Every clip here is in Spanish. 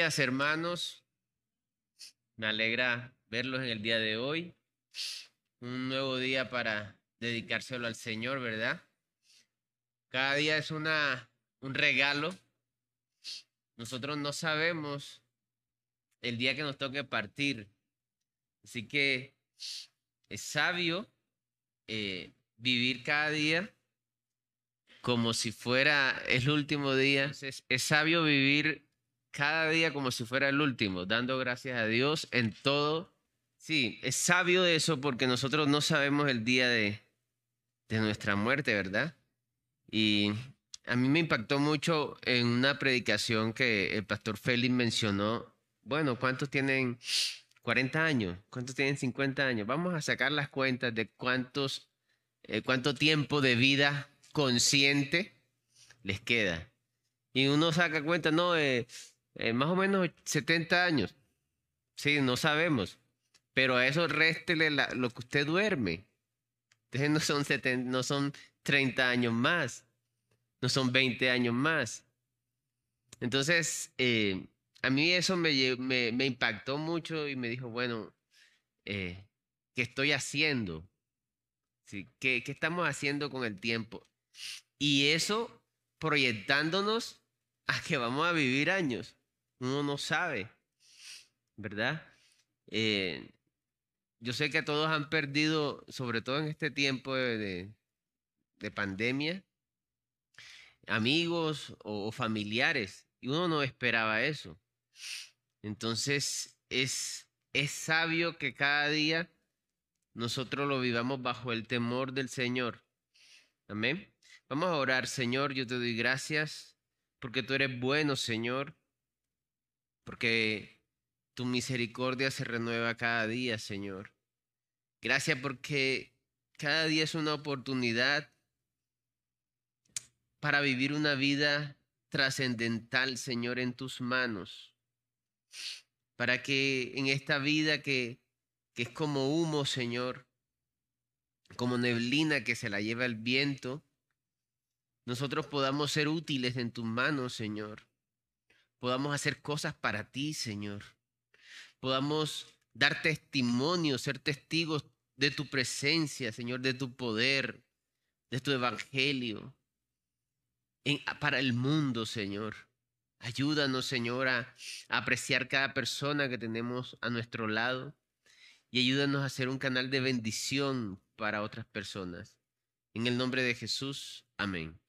Hermanos. Me alegra verlos en el día de hoy. Un nuevo día para dedicárselo al Señor, ¿verdad? Cada día es una, un regalo. Nosotros no sabemos el día que nos toque partir. Así que es sabio eh, vivir cada día como si fuera el último día. Es sabio vivir cada día como si fuera el último, dando gracias a Dios en todo. Sí, es sabio eso porque nosotros no sabemos el día de, de nuestra muerte, ¿verdad? Y a mí me impactó mucho en una predicación que el pastor Félix mencionó. Bueno, ¿cuántos tienen 40 años? ¿Cuántos tienen 50 años? Vamos a sacar las cuentas de cuántos, eh, cuánto tiempo de vida consciente les queda. Y uno saca cuenta, no, eh, eh, más o menos 70 años. Sí, no sabemos. Pero a eso réstele lo que usted duerme. Entonces no son, 70, no son 30 años más. No son 20 años más. Entonces, eh, a mí eso me, me, impactó mucho y me dijo, bueno, eh, ¿qué estoy haciendo? ¿Sí? ¿Qué, ¿Qué estamos haciendo con el tiempo? Y eso proyectándonos a que vamos a vivir años. Uno no sabe, ¿verdad? Eh, yo sé que todos han perdido, sobre todo en este tiempo de, de, pandemia, amigos o, o, familiares, y uno no esperaba eso. Entonces es, es sabio que cada día nosotros lo vivamos bajo el temor del Señor. Amén. Vamos a orar, Señor, yo te doy gracias porque tú eres bueno, Señor porque tu misericordia se renueva cada día, Señor. Gracias porque cada día es una oportunidad para vivir una vida trascendental, Señor, en tus manos. Para que en esta vida que, que es como humo, Señor, como neblina que se la lleva el viento, nosotros podamos ser útiles en tus manos, Señor podamos hacer cosas para ti, Señor. Podamos dar testimonio, ser testigos de tu presencia, Señor, de tu poder, de tu evangelio para el mundo, Señor. Ayúdanos, Señor, a, apreciar cada persona que tenemos a nuestro lado y ayúdanos a ser un canal de bendición para otras personas. En el nombre de Jesús, amén.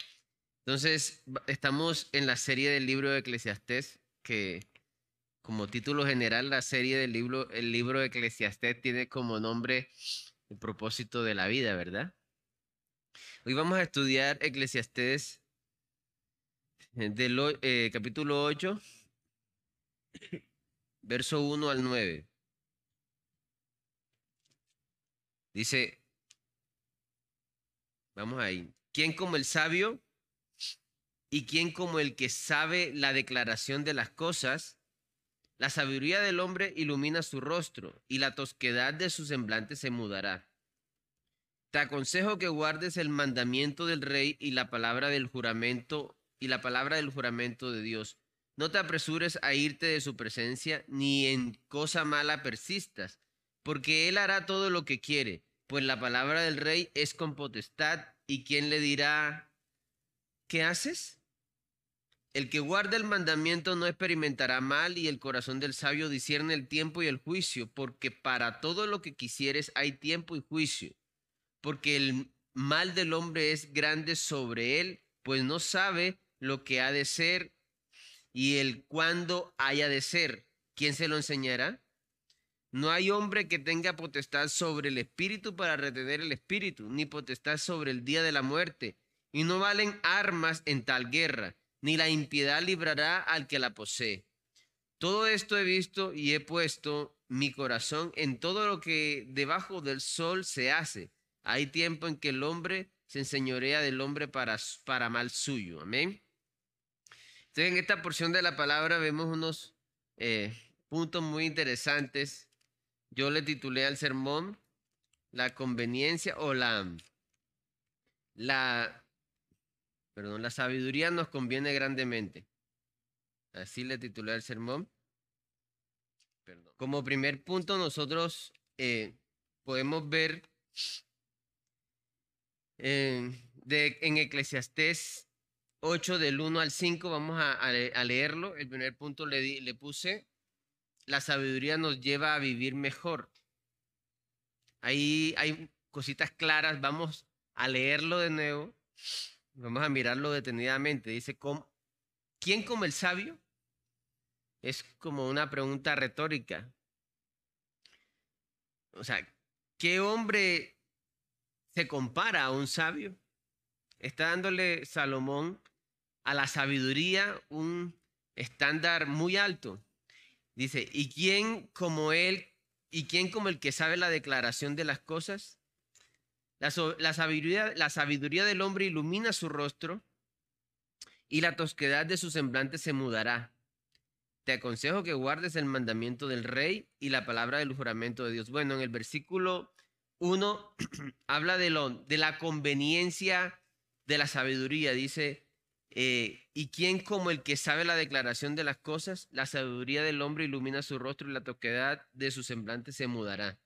Entonces, estamos en la serie del libro de Eclesiastés, que como título general, la serie del libro, el libro de Eclesiastés tiene como nombre el propósito de la vida, ¿verdad? Hoy vamos a estudiar Eclesiastés eh, del eh, capítulo 8, verso 1 al 9. Dice, vamos ahí, ¿quién como el sabio? ¿Y quién como el que sabe la declaración de las cosas? La sabiduría del hombre ilumina su rostro, y la tosquedad de su semblante se mudará. Te aconsejo que guardes el mandamiento del rey y la palabra del juramento y la palabra del juramento de Dios. No te apresures a irte de su presencia, ni en cosa mala persistas, porque él hará todo lo que quiere, pues la palabra del rey es con potestad, y quién le dirá, ¿qué haces? El que guarda el mandamiento no experimentará mal y el corazón del sabio discierne el tiempo y el juicio, porque para todo lo que quisieres hay tiempo y juicio, porque el mal del hombre es grande sobre él, pues no sabe lo que ha de ser y el cuándo haya de ser. ¿Quién se lo enseñará? No hay hombre que tenga potestad sobre el espíritu para retener el espíritu, ni potestad sobre el día de la muerte, y no valen armas en tal guerra ni la impiedad librará al que la posee. Todo esto he visto y he puesto mi corazón en todo lo que debajo del sol se hace. Hay tiempo en que el hombre se enseñorea del hombre para, para mal suyo. Amén. Entonces, en esta porción de la palabra vemos unos eh, puntos muy interesantes. Yo le titulé al sermón la conveniencia o la, la Perdón, la sabiduría nos conviene grandemente. Así le titulé el sermón. Como primer punto, nosotros eh, podemos ver eh, de, en Eclesiastés 8 del 1 al 5, vamos a, leerlo. El primer punto le, le puse, la sabiduría nos lleva a vivir mejor. Ahí hay cositas claras, vamos a leerlo de nuevo, vamos a mirarlo detenidamente. Dice, ¿quién como el sabio? Es como una pregunta retórica. O sea, ¿qué hombre se compara a un sabio? Está dándole Salomón a la sabiduría un estándar muy alto. Dice, ¿y quién como él, y quién como el que sabe la declaración de las cosas? La, sabiduría, la sabiduría del hombre ilumina su rostro y la tosquedad de su semblante se mudará. Te aconsejo que guardes el mandamiento del rey y la palabra del juramento de Dios. Bueno, en el versículo 1 habla de, lo, de la conveniencia de la sabiduría. Dice, eh, ¿y quién como el que sabe la declaración de las cosas? La sabiduría del hombre ilumina su rostro y la toquedad de su semblante se mudará.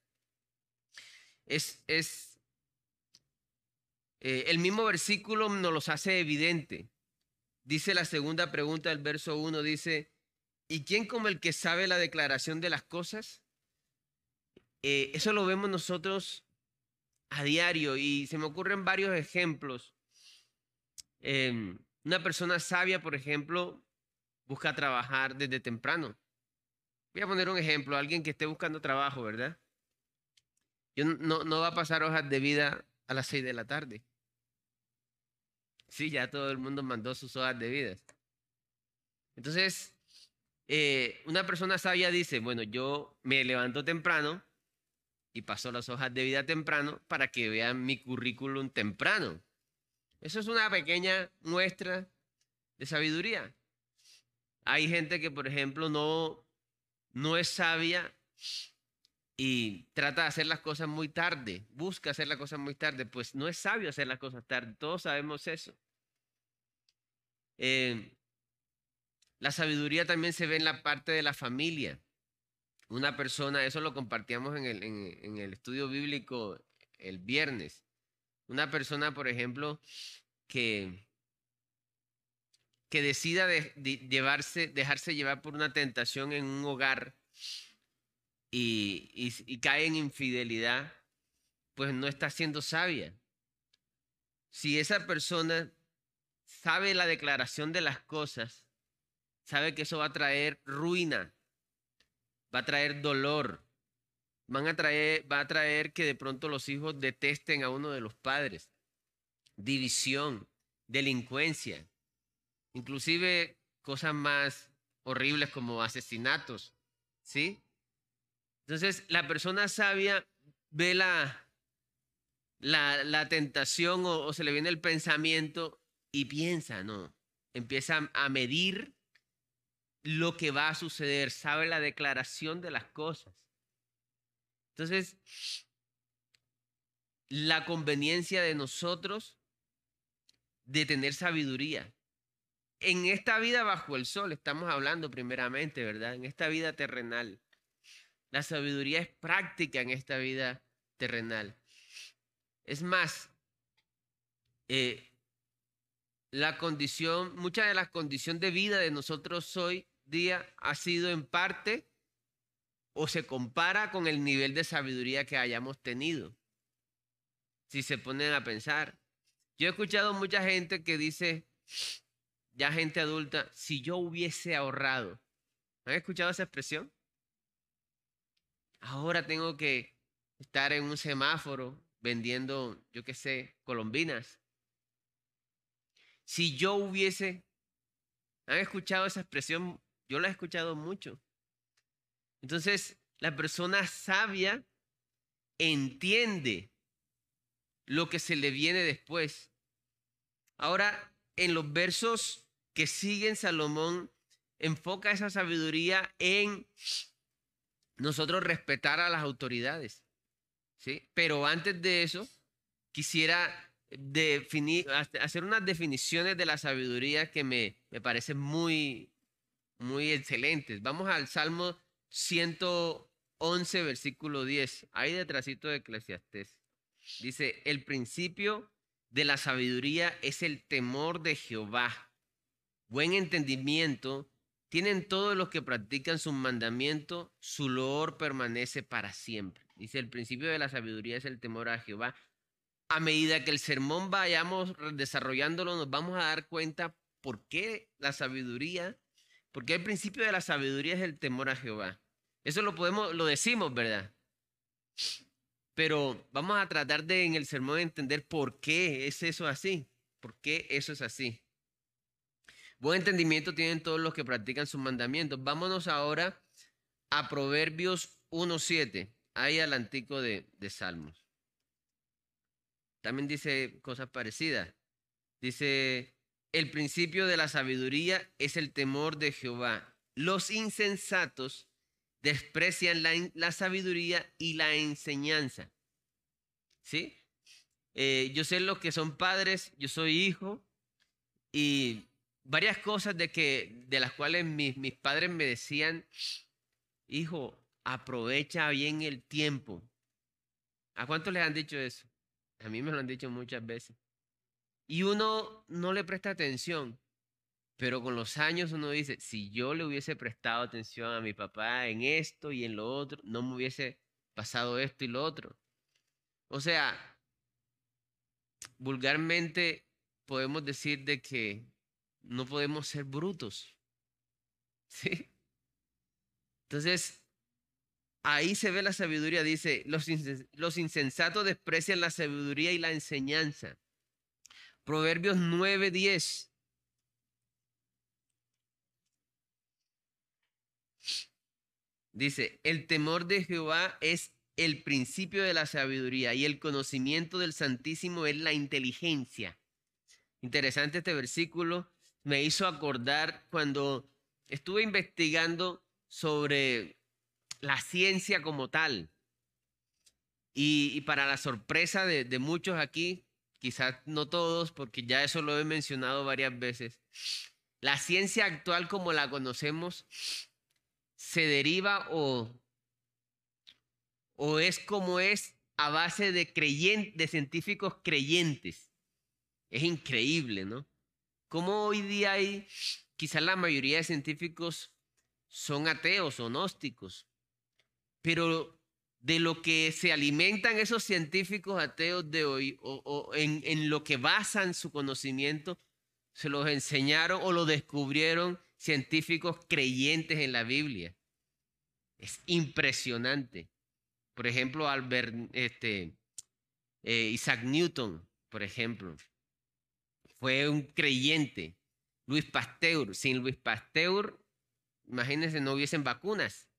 Es, es eh, el mismo versículo nos los hace evidente. Dice la segunda pregunta del verso 1, dice, ¿Y quién como el que sabe la declaración de las cosas? Eh, eso lo vemos nosotros a diario y se me ocurren varios ejemplos. Em, una persona sabia, por ejemplo, busca trabajar desde temprano. Voy a poner un ejemplo, alguien que esté buscando trabajo, ¿verdad? Yo no, no va a pasar hojas de vida a las seis de la tarde. Sí, ya todo el mundo mandó sus hojas de vida. Entonces, eh, una persona sabia dice, bueno, yo me levanto temprano y paso las hojas de vida temprano para que vean mi currículum temprano. Eso es una pequeña muestra de sabiduría. Hay gente que, por ejemplo, no, no es sabia y trata de hacer las cosas muy tarde, busca hacer las cosas muy tarde, pues no es sabio hacer las cosas tarde, todos sabemos eso. Eh, la sabiduría también se ve en la parte de la familia. Una persona, eso lo compartíamos en el, en, el estudio bíblico el viernes. Una persona, por ejemplo, que, que decida de, llevarse, dejarse llevar por una tentación en un hogar y, cae en infidelidad, pues no está siendo sabia. Si esa persona sabe la declaración de las cosas, sabe que eso va a traer ruina, va a traer dolor, va a traer que de pronto los hijos detesten a uno de los padres, división, delincuencia, inclusive cosas más horribles como asesinatos, ¿sí? Entonces, la persona sabia ve la, la, tentación o, o se le viene el pensamiento y piensa, ¿no? Empieza a medir lo que va a suceder, sabe la declaración de las cosas. Entonces, la conveniencia de nosotros de tener sabiduría. En esta vida bajo el sol, estamos hablando primeramente, ¿verdad? En esta vida terrenal. La sabiduría es práctica en esta vida terrenal. Es más, eh, la condición, mucha de la condición de vida de nosotros hoy día ha sido en parte o se compara con el nivel de sabiduría que hayamos tenido. Si se ponen a pensar. Yo he escuchado mucha gente que dice, ya gente adulta, si yo hubiese ahorrado. ¿Han escuchado esa expresión? Ahora tengo que estar en un semáforo vendiendo, yo qué sé, colombinas. Si yo hubiese, ¿han escuchado esa expresión yo la he escuchado mucho. Entonces, la persona sabia entiende lo que se le viene después. Ahora, en los versos que siguen, Salomón enfoca esa sabiduría en nosotros respetar a las autoridades. ¿sí? Pero antes de eso, quisiera definir, hacer unas definiciones de la sabiduría que me, me parecen muy, muy excelentes. Vamos al Salmo 111, versículo 10, ahí detrásito de Eclesiastés. Dice, el principio de la sabiduría es el temor de Jehová. Buen entendimiento tienen todos los que practican su mandamiento, su loor permanece para siempre. Dice, el principio de la sabiduría es el temor a Jehová. A medida que el sermón vayamos desarrollándolo, nos vamos a dar cuenta por qué la sabiduría, por qué el principio de la sabiduría es el temor a Jehová. Eso lo podemos, lo decimos, ¿verdad? Pero vamos a tratar de en el sermón entender por qué es eso así, por qué eso es así. Buen entendimiento tienen todos los que practican sus mandamientos. Vámonos ahora a Proverbios 1.7, ahí al antico de, de Salmos. También dice cosas parecidas. Dice, el principio de la sabiduría es el temor de Jehová. Los insensatos desprecian la, sabiduría y la enseñanza. ¿Sí? Eh, yo sé los que son padres, yo soy hijo y varias cosas de, que, de las cuales mis, mis padres me decían, hijo, aprovecha bien el tiempo. ¿A cuántos les han dicho eso? A mí me lo han dicho muchas veces. Y uno no le presta atención. Pero con los años uno dice, si yo le hubiese prestado atención a mi papá en esto y en lo otro, no me hubiese pasado esto y lo otro. O sea, vulgarmente podemos decir de que no podemos ser brutos. ¿Sí? Entonces, ahí se ve la sabiduría. Dice, los, los insensatos desprecian la sabiduría y la enseñanza. Proverbios 9:10. Dice, el temor de Jehová es el principio de la sabiduría y el conocimiento del Santísimo es la inteligencia. Interesante este versículo. Me hizo acordar cuando estuve investigando sobre la ciencia como tal. Y, para la sorpresa de, muchos aquí, quizás no todos, porque ya eso lo he mencionado varias veces, la ciencia actual como la conocemos se deriva o, o es como es a base de científicos creyentes. Es increíble, ¿no? Como hoy día hay, quizás la mayoría de científicos son ateos o gnósticos, pero de lo que se alimentan esos científicos ateos de hoy o, en, lo que basan su conocimiento, se los enseñaron o lo descubrieron científicos creyentes en la Biblia. Es impresionante. Por ejemplo, este, eh, Isaac Newton, por ejemplo, fue un creyente. Luis Pasteur, sin Luis Pasteur, imagínense, no hubiesen vacunas.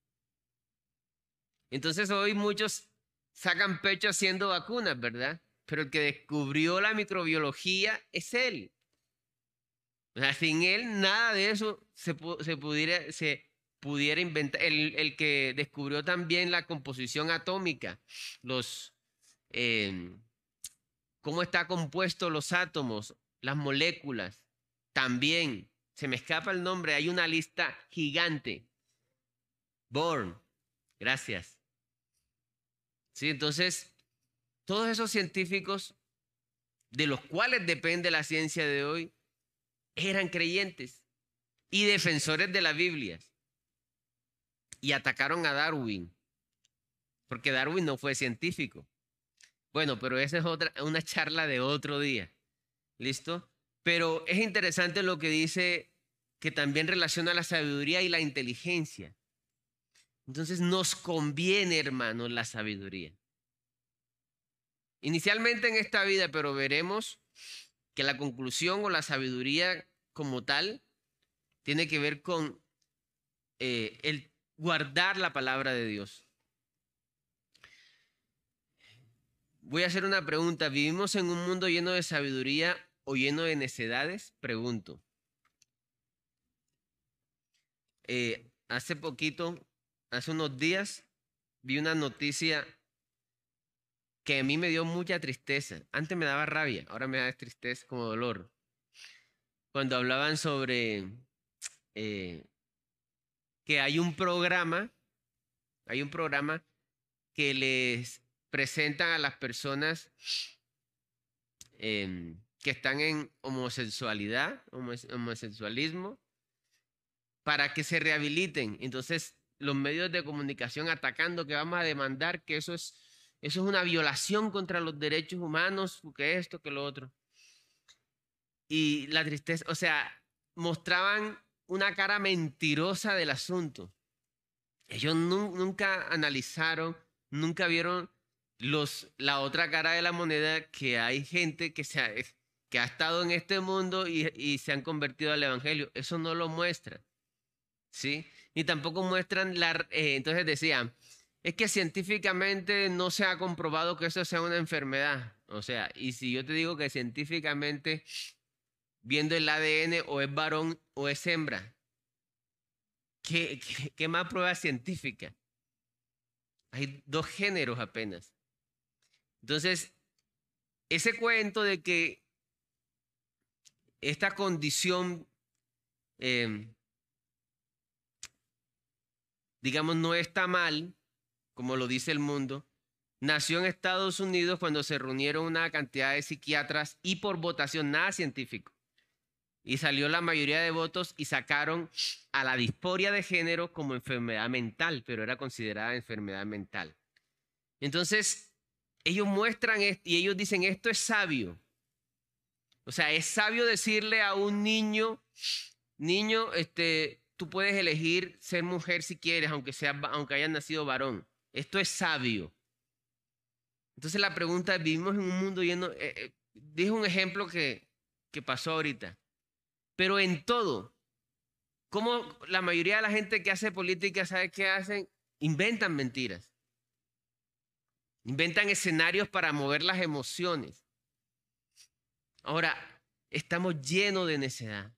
Entonces hoy muchos sacan pecho haciendo vacunas, ¿verdad? Pero el que descubrió la microbiología es él. O sea, sin él nada de eso se, pudiera, inventar, el, el, que descubrió también la composición atómica, los, eh, cómo está compuesto los átomos, las moléculas, también, se me escapa el nombre, hay una lista gigante. Born, gracias. Sí, entonces, todos esos científicos de los cuales depende la ciencia de hoy, eran creyentes y defensores de la Biblia. Y atacaron a Darwin, porque Darwin no fue científico. Bueno, pero esa es otra, una charla de otro día. ¿Listo? Pero es interesante lo que dice que también relaciona la sabiduría y la inteligencia. Entonces nos conviene, hermanos, la sabiduría. Inicialmente en esta vida, pero veremos que la conclusión o la sabiduría como tal tiene que ver con eh, el guardar la palabra de Dios. Voy a hacer una pregunta. ¿Vivimos en un mundo lleno de sabiduría o lleno de necedades? Pregunto. Eh, hace poquito, hace unos días, vi una noticia que a mí me dio mucha tristeza. Antes me daba rabia, ahora me da tristeza como dolor. Cuando hablaban sobre eh, que hay un programa, hay un programa que les presentan a las personas em, que están en homosexualidad, homosexualismo, para que se rehabiliten. Entonces, los medios de comunicación atacando que vamos a demandar que eso es, eso es una violación contra los derechos humanos, que esto, que lo otro. Y la tristeza, o sea, mostraban una cara mentirosa del asunto. Ellos nunca analizaron, nunca vieron los, la otra cara de la moneda, que hay gente que, se que ha estado en este mundo y, se han convertido al Evangelio. Eso no lo muestra. ¿Sí? Ni tampoco muestran la... Eh, entonces decían, es que científicamente no se ha comprobado que eso sea una enfermedad. O sea, y si yo te digo que científicamente, viendo el ADN, o es varón o es hembra, ¿qué, qué, más prueba científica? Hay dos géneros apenas. Entonces, ese cuento de que esta condición em, digamos, no está mal, como lo dice el mundo, nació en Estados Unidos cuando se reunieron una cantidad de psiquiatras y por votación nada científico. Y salió la mayoría de votos y sacaron a la disforia de género como enfermedad mental, pero era considerada enfermedad mental. Entonces, ellos muestran esto y ellos dicen, esto es sabio. O sea, es sabio decirle a un niño, niño, este, tú puedes elegir ser mujer si quieres, aunque, sea, aunque hayas nacido varón. Esto es sabio. Entonces la pregunta es, vivimos en un mundo lleno, eh, eh, dijo un ejemplo que, que pasó ahorita, pero en todo, como la mayoría de la gente que hace política, ¿sabe qué hacen? Inventan mentiras. Inventan escenarios para mover las emociones. Ahora, estamos llenos de necedad.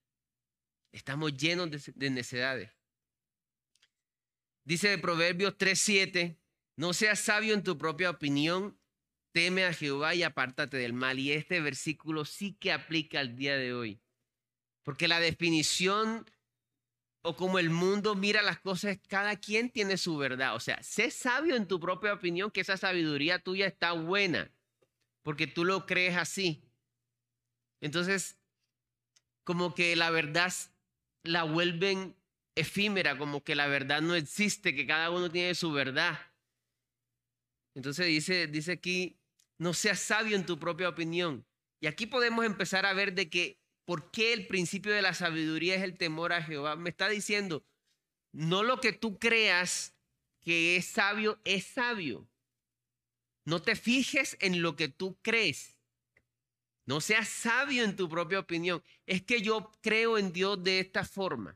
Estamos llenos de, necedades. Dice de Proverbios 3:7, no seas sabio en tu propia opinión, teme a Jehová y apártate del mal. Y este versículo sí que aplica al día de hoy. Porque la definición o como el mundo mira las cosas, cada quien tiene su verdad. O sea, sé sabio en tu propia opinión, que esa sabiduría tuya está buena, porque tú lo crees así. Entonces, como que la verdad la vuelven efímera, como que la verdad no existe, que cada uno tiene su verdad. Entonces dice, dice aquí, no seas sabio en tu propia opinión. Y aquí podemos empezar a ver de que, ¿por qué el principio de la sabiduría es el temor a Jehová? Me está diciendo, no lo que tú creas que es sabio, es sabio. No te fijes en lo que tú crees. No seas sabio en tu propia opinión. Es que yo creo en Dios de esta forma.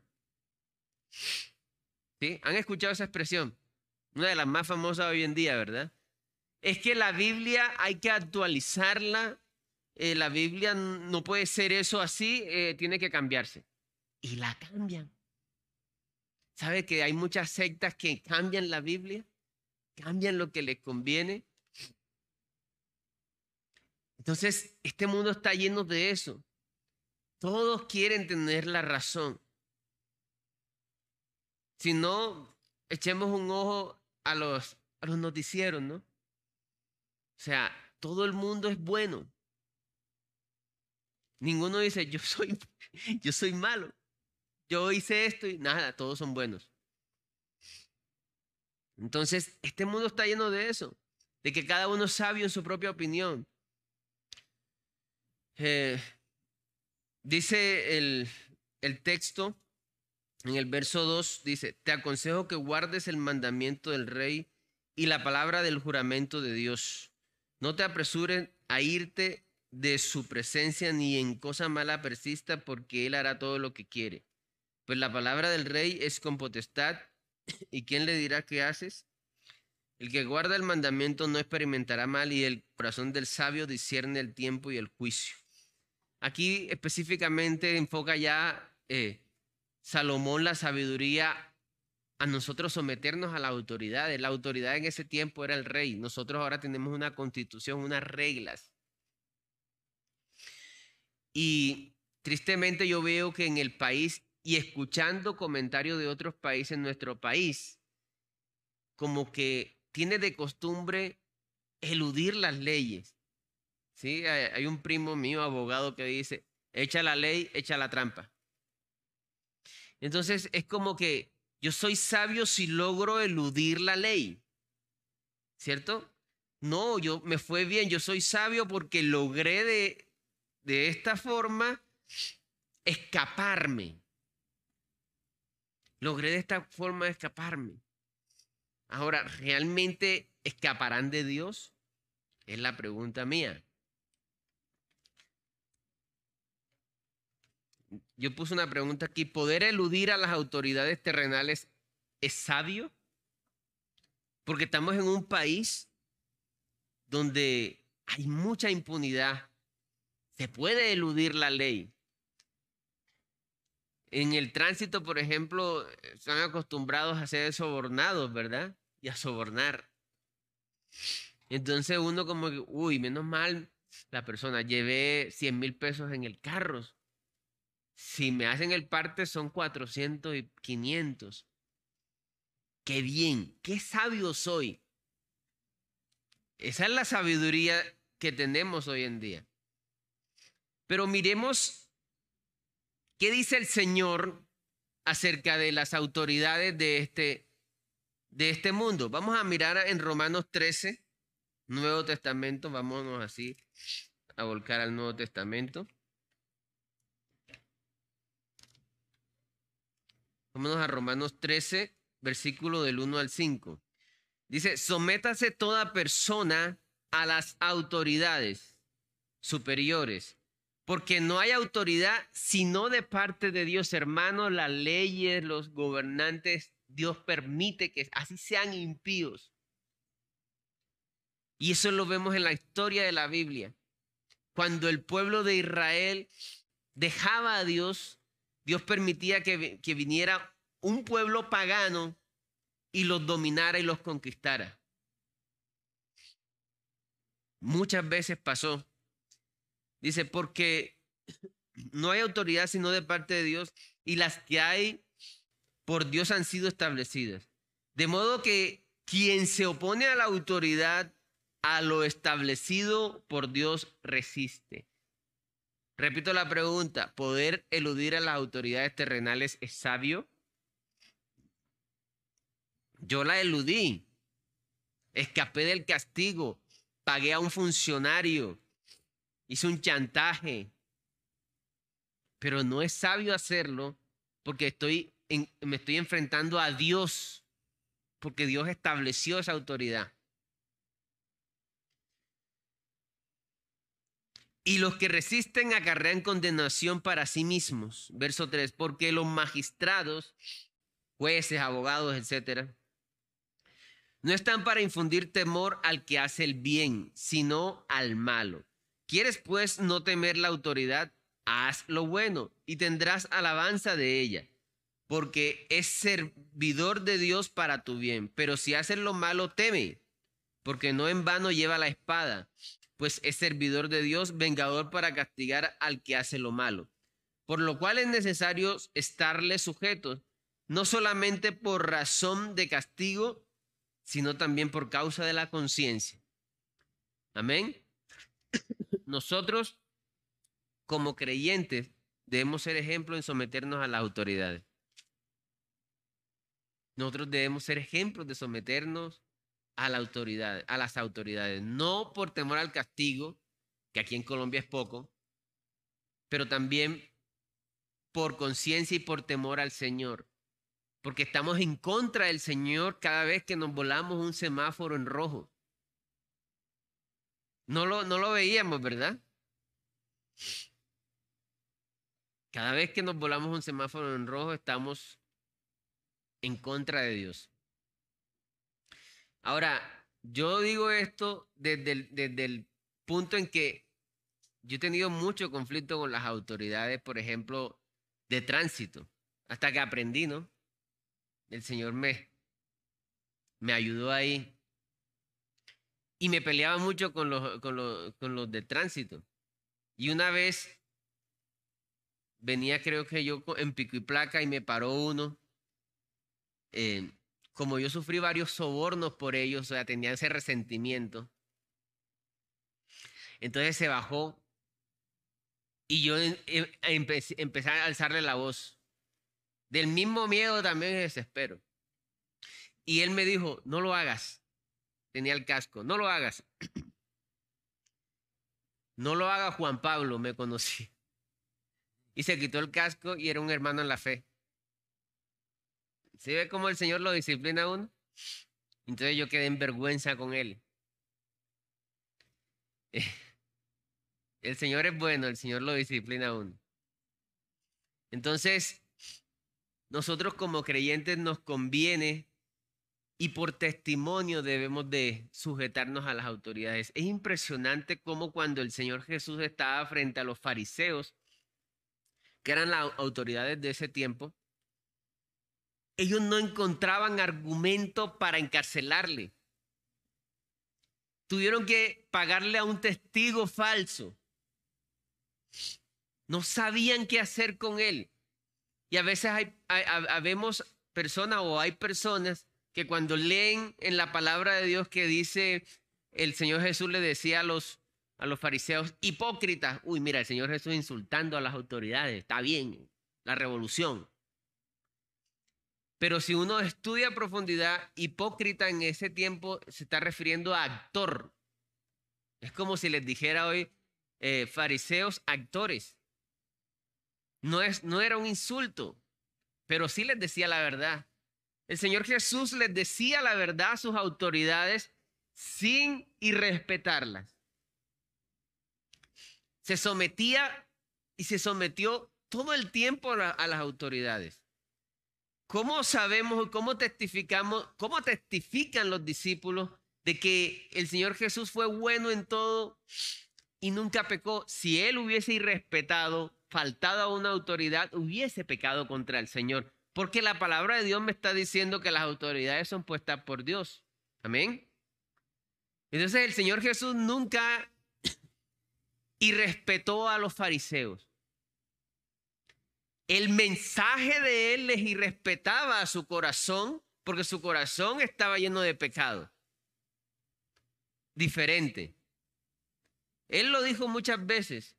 ¿Sí? ¿Han escuchado esa expresión? Una de las más famosas hoy en día, ¿verdad? Es que la Biblia hay que actualizarla. Eh, la Biblia no puede ser eso así, eh, tiene que cambiarse. Y la cambian. ¿Sabe que hay muchas sectas que cambian la Biblia? Cambian lo que les conviene entonces, este mundo está lleno de eso. Todos quieren tener la razón. Si no, echemos un ojo a los, a los noticieros, ¿no? O sea, todo el mundo es bueno. Ninguno dice, yo soy, yo soy malo. Yo hice esto y nada, todos son buenos. Entonces, este mundo está lleno de eso, de que cada uno es sabio en su propia opinión. Eh, dice el, el texto en el verso 2, dice, te aconsejo que guardes el mandamiento del rey y la palabra del juramento de Dios. No te apresures a irte de su presencia ni en cosa mala persista, porque él hará todo lo que quiere. Pues la palabra del rey es con potestad, ¿y quién le dirá qué haces? El que guarda el mandamiento no experimentará mal, y el corazón del sabio discierne el tiempo y el juicio. Aquí específicamente enfoca ya eh, Salomón la sabiduría a nosotros someternos a la autoridad. La autoridad en ese tiempo era el rey. Nosotros ahora tenemos una constitución, unas reglas. Y tristemente yo veo que en el país y escuchando comentarios de otros países en nuestro país, como que tiene de costumbre eludir las leyes. ¿Sí? Hay un primo mío, abogado, que dice, echa la ley, echa la trampa. Entonces es como que yo soy sabio si logro eludir la ley. ¿Cierto? No, yo me fue bien, yo soy sabio porque logré de, de esta forma escaparme. Logré de esta forma escaparme. Ahora, ¿realmente escaparán de Dios? Es la pregunta mía. Yo puse una pregunta aquí. ¿Poder eludir a las autoridades terrenales es sabio? Porque estamos en un país donde hay mucha impunidad. Se puede eludir la ley. En el tránsito, por ejemplo, están acostumbrados a ser sobornados, ¿verdad? Y a sobornar. Entonces uno como uy, menos mal la persona, llevé 100 mil pesos en el carro. Si me hacen el parte son 400 y 500. Qué bien, qué sabio soy. Esa es la sabiduría que tenemos hoy en día. Pero miremos qué dice el Señor acerca de las autoridades de este, de este mundo. Vamos a mirar en Romanos 13, Nuevo Testamento, vámonos así a volcar al Nuevo Testamento. Vámonos a Romanos 13, versículo del 1 al 5. Dice, sométase toda persona a las autoridades superiores, porque no hay autoridad sino de parte de Dios, hermanos, las leyes, los gobernantes, Dios permite que así sean impíos. Y eso lo vemos en la historia de la Biblia. Cuando el pueblo de Israel dejaba a Dios, Dios permitía que, viniera un pueblo pagano y los dominara y los conquistara. Muchas veces pasó. Dice, porque no hay autoridad sino de parte de Dios y las que hay por Dios han sido establecidas. De modo que quien se opone a la autoridad, a lo establecido por Dios, resiste. Repito la pregunta, ¿poder eludir a las autoridades terrenales es sabio? Yo la eludí. Escapé del castigo. Pagué a un funcionario. Hice un chantaje. Pero no es sabio hacerlo porque estoy me estoy enfrentando a Dios. Porque Dios estableció esa autoridad. Y los que resisten acarrean condenación para sí mismos. Verso 3. Porque los magistrados, jueces, abogados, etcétera, no están para infundir temor al que hace el bien, sino al malo. ¿Quieres pues no temer la autoridad? Haz lo bueno y tendrás alabanza de ella, porque es servidor de Dios para tu bien. Pero si haces lo malo, teme, porque no en vano lleva la espada, pues es servidor de Dios, vengador para castigar al que hace lo malo. Por lo cual es necesario estarle sujetos, no solamente por razón de castigo, sino también por causa de la conciencia. Amén. Nosotros, como creyentes, debemos ser ejemplo en someternos a las autoridades. Nosotros debemos ser ejemplos de someternos a las autoridades, no por temor al castigo, que aquí en Colombia es poco, pero también por conciencia y por temor al Señor porque estamos en contra del Señor cada vez que nos volamos un semáforo en rojo. No lo, no lo veíamos, ¿verdad? Cada vez que nos volamos un semáforo en rojo estamos en contra de Dios. Ahora, yo digo esto desde el, punto en que yo he tenido mucho conflicto con las autoridades, por ejemplo, de tránsito, hasta que aprendí, ¿no? el Señor me, me ayudó ahí. Y me peleaba mucho con los, con, los, con los de tránsito. Y una vez venía creo que yo en pico y placa y me paró uno. Eh, como yo sufrí varios sobornos por ellos, o sea, tenía ese resentimiento. Entonces se bajó y yo em, empecé, empecé a alzarle la voz. Del mismo miedo también desespero. Y él me dijo, no lo hagas. Tenía el casco, no lo hagas. No lo haga Juan Pablo, me conocí. Y se quitó el casco y era un hermano en la fe. ¿Sí ve cómo el Señor lo disciplina a uno? Entonces yo quedé en vergüenza con él. El Señor es bueno, el Señor lo disciplina a uno. Entonces, nosotros como creyentes nos conviene y por testimonio debemos de sujetarnos a las autoridades. Es impresionante cómo cuando el Señor Jesús estaba frente a los fariseos, que eran las autoridades de ese tiempo, ellos no encontraban argumento para encarcelarle. Tuvieron que pagarle a un testigo falso. No sabían qué hacer con él. Y a veces hay, personas o hay personas que cuando leen en la palabra de Dios que dice, el Señor Jesús le decía a los, a los fariseos, hipócritas, uy, mira, el Señor Jesús insultando a las autoridades, está bien, la revolución. Pero si uno estudia profundidad, hipócrita en ese tiempo se está refiriendo a actor. Es como si les dijera hoy, eh, fariseos actores. No, es, no era un insulto, pero sí les decía la verdad. El Señor Jesús les decía la verdad a sus autoridades sin irrespetarlas. Se sometía y se sometió todo el tiempo a las autoridades. ¿Cómo sabemos, cómo testificamos, cómo testifican los discípulos de que el Señor Jesús fue bueno en todo y nunca pecó? Si él hubiese irrespetado, faltado a una autoridad, hubiese pecado contra el Señor. Porque la palabra de Dios me está diciendo que las autoridades son puestas por Dios. Amén. Entonces el Señor Jesús nunca irrespetó a los fariseos. El mensaje de él les irrespetaba a su corazón porque su corazón estaba lleno de pecado. Diferente. Él lo dijo muchas veces.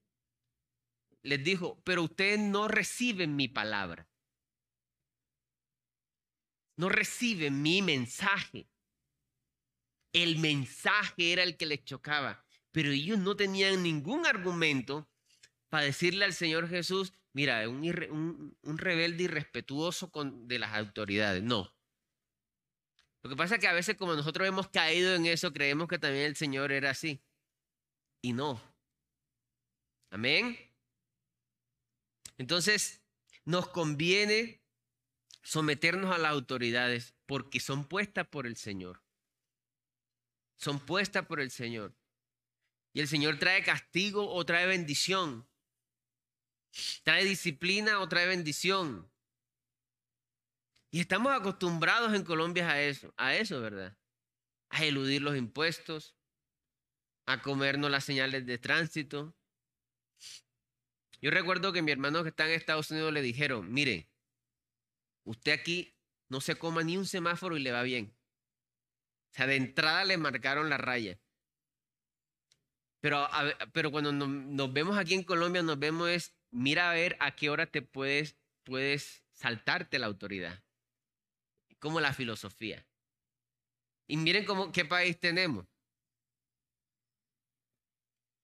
Les dijo, pero ustedes no reciben mi palabra no reciben mi mensaje. El mensaje era el que les chocaba, pero ellos no tenían ningún argumento para decirle al Señor Jesús, mira, un, un, rebelde irrespetuoso con, de las autoridades. No. Lo que pasa es que a veces como nosotros hemos caído en eso, creemos que también el Señor era así. Y no. Amén. Entonces, nos conviene someternos a las autoridades porque son puestas por el Señor. Son puestas por el Señor. Y el Señor trae castigo o trae bendición. Trae disciplina o trae bendición. Y estamos acostumbrados en Colombia a eso, a eso, ¿verdad? A eludir los impuestos, a comernos las señales de tránsito. Yo recuerdo que mi hermano que está en Estados Unidos le dijeron, mire, Usted aquí no se coma ni un semáforo y le va bien. O sea, de entrada le marcaron la raya. Pero, pero cuando nos, vemos aquí en Colombia, nos vemos es, mira a ver a qué hora te puedes, puedes saltarte la autoridad. Como la filosofía. Y miren cómo, qué país tenemos.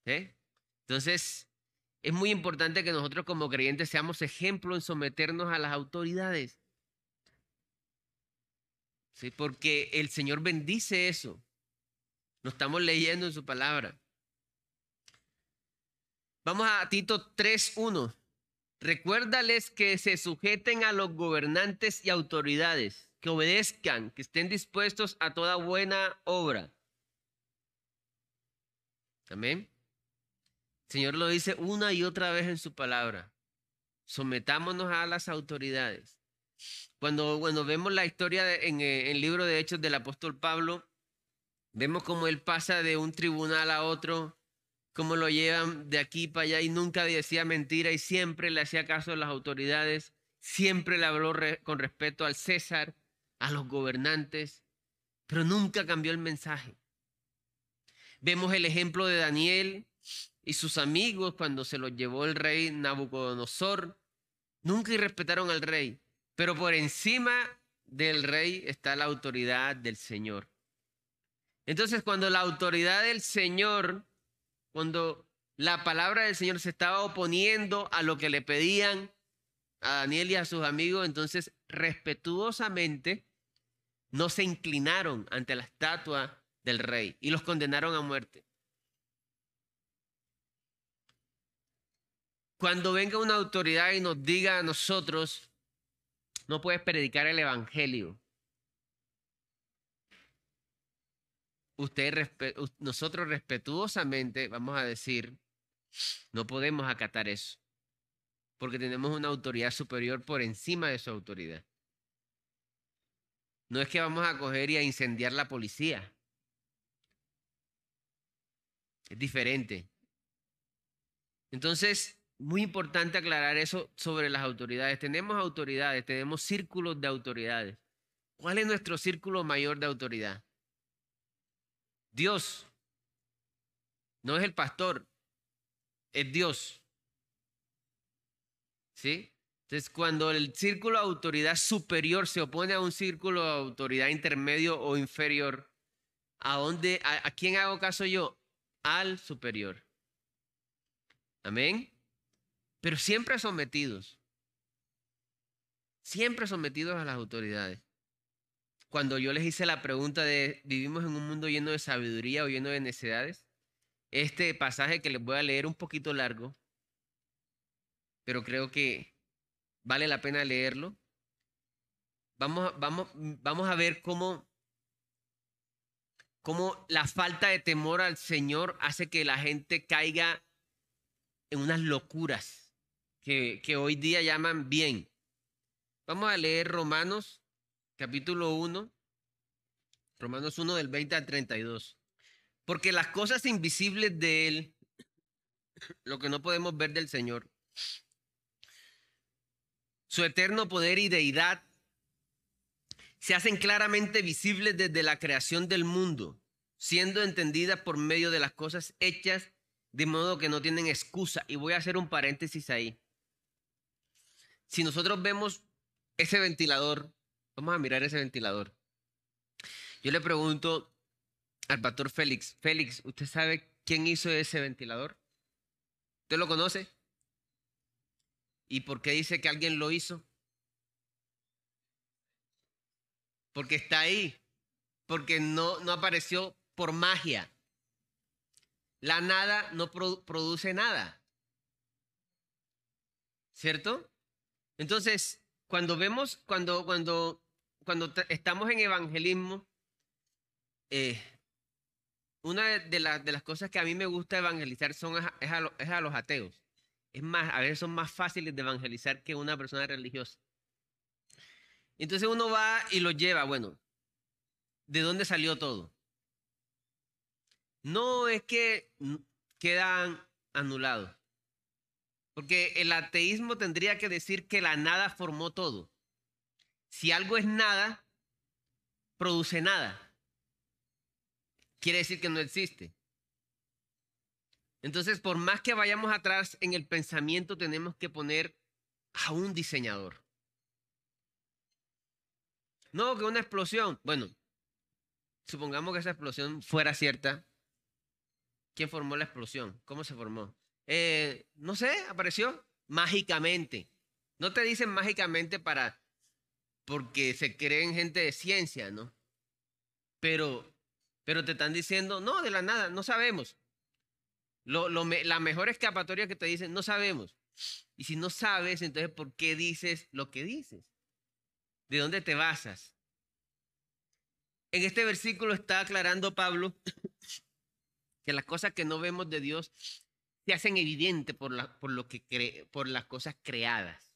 ¿Eh? Entonces, es muy importante que nosotros como creyentes seamos ejemplo en someternos a las autoridades. ¿sí? Porque el Señor bendice eso. Lo estamos leyendo en su palabra. Vamos a Tito 3.1. Recuérdales que se sujeten a los gobernantes y autoridades, que obedezcan, que estén dispuestos a toda buena obra. Amén. El Señor lo dice una y otra vez en su palabra. Sometámonos a las autoridades. Cuando, vemos la historia en eh, el libro de Hechos del apóstol Pablo, vemos cómo él pasa de un tribunal a otro cómo lo llevan de aquí para allá y nunca decía mentira y siempre le hacía caso a las autoridades, siempre le habló con respeto al César, a los gobernantes, pero nunca cambió el mensaje. Vemos el ejemplo de Daniel y sus amigos cuando se los llevó el rey Nabucodonosor. Nunca respetaron al rey, pero por encima del rey está la autoridad del Señor. Entonces, cuando la autoridad del Señor, cuando la palabra del Señor se estaba oponiendo a lo que le pedían a Daniel y a sus amigos, entonces respetuosamente no se inclinaron ante la estatua del rey y los condenaron a muerte. Cuando venga una autoridad y nos diga a nosotros, no puedes predicar el Evangelio. Usted, nosotros respetuosamente vamos a decir, no podemos acatar eso, porque tenemos una autoridad superior por encima de su autoridad. No es que vamos a coger y a incendiar la policía. Es diferente. Entonces, muy importante aclarar eso sobre las autoridades. Tenemos autoridades, tenemos círculos de autoridades. ¿Cuál es nuestro círculo mayor de autoridad? Dios. No es el pastor, es Dios. ¿Sí? Entonces, cuando el círculo de autoridad superior se opone a un círculo de autoridad intermedio o inferior, ¿a dónde, a, a quién hago caso yo? Al superior. Amén pero siempre sometidos. Siempre sometidos a las autoridades. Cuando yo les hice la pregunta de, ¿vivimos en un mundo lleno de sabiduría o lleno de necedades? Este pasaje que les voy a leer un poquito largo, pero creo que vale la pena leerlo. Vamos, a ver cómo, cómo la falta de temor al Señor hace que la gente caiga en unas locuras que, hoy día llaman bien. Vamos a leer Romanos capítulo 1, Romanos 1 del 20 al 32. Porque las cosas invisibles de Él, lo que no podemos ver del Señor, su eterno poder y deidad, se hacen claramente visibles desde la creación del mundo, siendo entendidas por medio de las cosas hechas, de modo que no tienen excusa. Y voy a hacer un paréntesis ahí si nosotros vemos ese ventilador, vamos a mirar ese ventilador. Yo le pregunto al pastor Félix, Félix, ¿usted sabe quién hizo ese ventilador? ¿Usted lo conoce? ¿Y por qué dice que alguien lo hizo? Porque está ahí, porque no, no apareció por magia. La nada no produce nada. ¿Cierto? Entonces, cuando vemos, cuando, cuando, cuando estamos en evangelismo, eh, una de, las cosas que a mí me gusta evangelizar son es a, los ateos. Es más, a veces son más fáciles de evangelizar que una persona religiosa. Entonces uno va y lo lleva, bueno, ¿de dónde salió todo? No es que quedan anulados. Porque el ateísmo tendría que decir que la nada formó todo. Si algo es nada, produce nada. Quiere decir que no existe. Entonces, por más que vayamos atrás en el pensamiento, tenemos que poner a un diseñador. No, que una explosión. Bueno, supongamos que esa explosión fuera cierta. ¿Quién formó la explosión? ¿Cómo se formó? Eh, no sé, apareció mágicamente. No te dicen mágicamente para, porque se creen gente de ciencia, ¿no? Pero, pero te están diciendo, no, de la nada, no sabemos. Lo, la mejor escapatoria que te dicen, no sabemos. Y si no sabes, entonces, ¿por qué dices lo que dices? ¿De dónde te basas? En este versículo está aclarando Pablo que las cosas que no vemos de Dios se hacen evidentes por, por, lo que por las cosas creadas.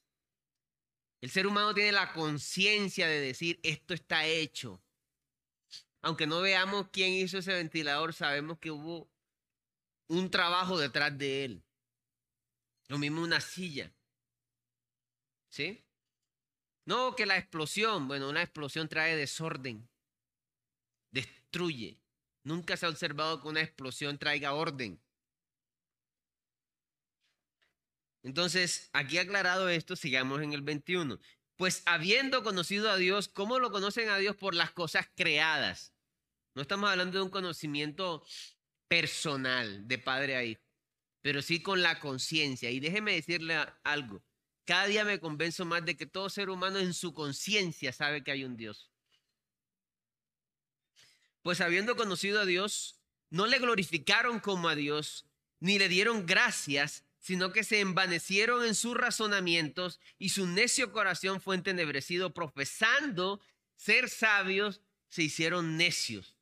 El ser humano tiene la conciencia de decir, esto está hecho. Aunque no veamos quién hizo ese ventilador, sabemos que hubo un trabajo detrás de él. Lo mismo una silla. ¿Sí? No que la explosión, bueno, una explosión trae desorden, destruye. Nunca se ha observado que una explosión traiga orden. Entonces, aquí aclarado esto, sigamos en el 21. Pues habiendo conocido a Dios, ¿cómo lo conocen a Dios? Por las cosas creadas. No estamos hablando de un conocimiento personal de padre a hijo, pero sí con la conciencia. Y déjeme decirle algo. Cada día me convenzo más de que todo ser humano en su conciencia sabe que hay un Dios. Pues habiendo conocido a Dios, no le glorificaron como a Dios, ni le dieron gracias, sino que se envanecieron en sus razonamientos y su necio corazón fue entenebrecido, profesando ser sabios, se hicieron necios.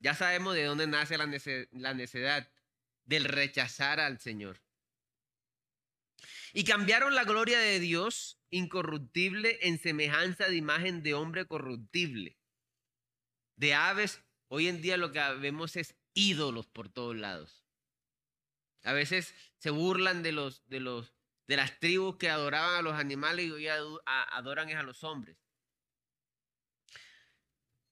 Ya sabemos de dónde nace la necedad, del rechazar al Señor. Y cambiaron la gloria de Dios incorruptible en semejanza de imagen de hombre corruptible. De aves, hoy en día lo que vemos es ídolos por todos lados. A veces se burlan de los de los de las tribus que adoraban a los animales y hoy adoran a los hombres.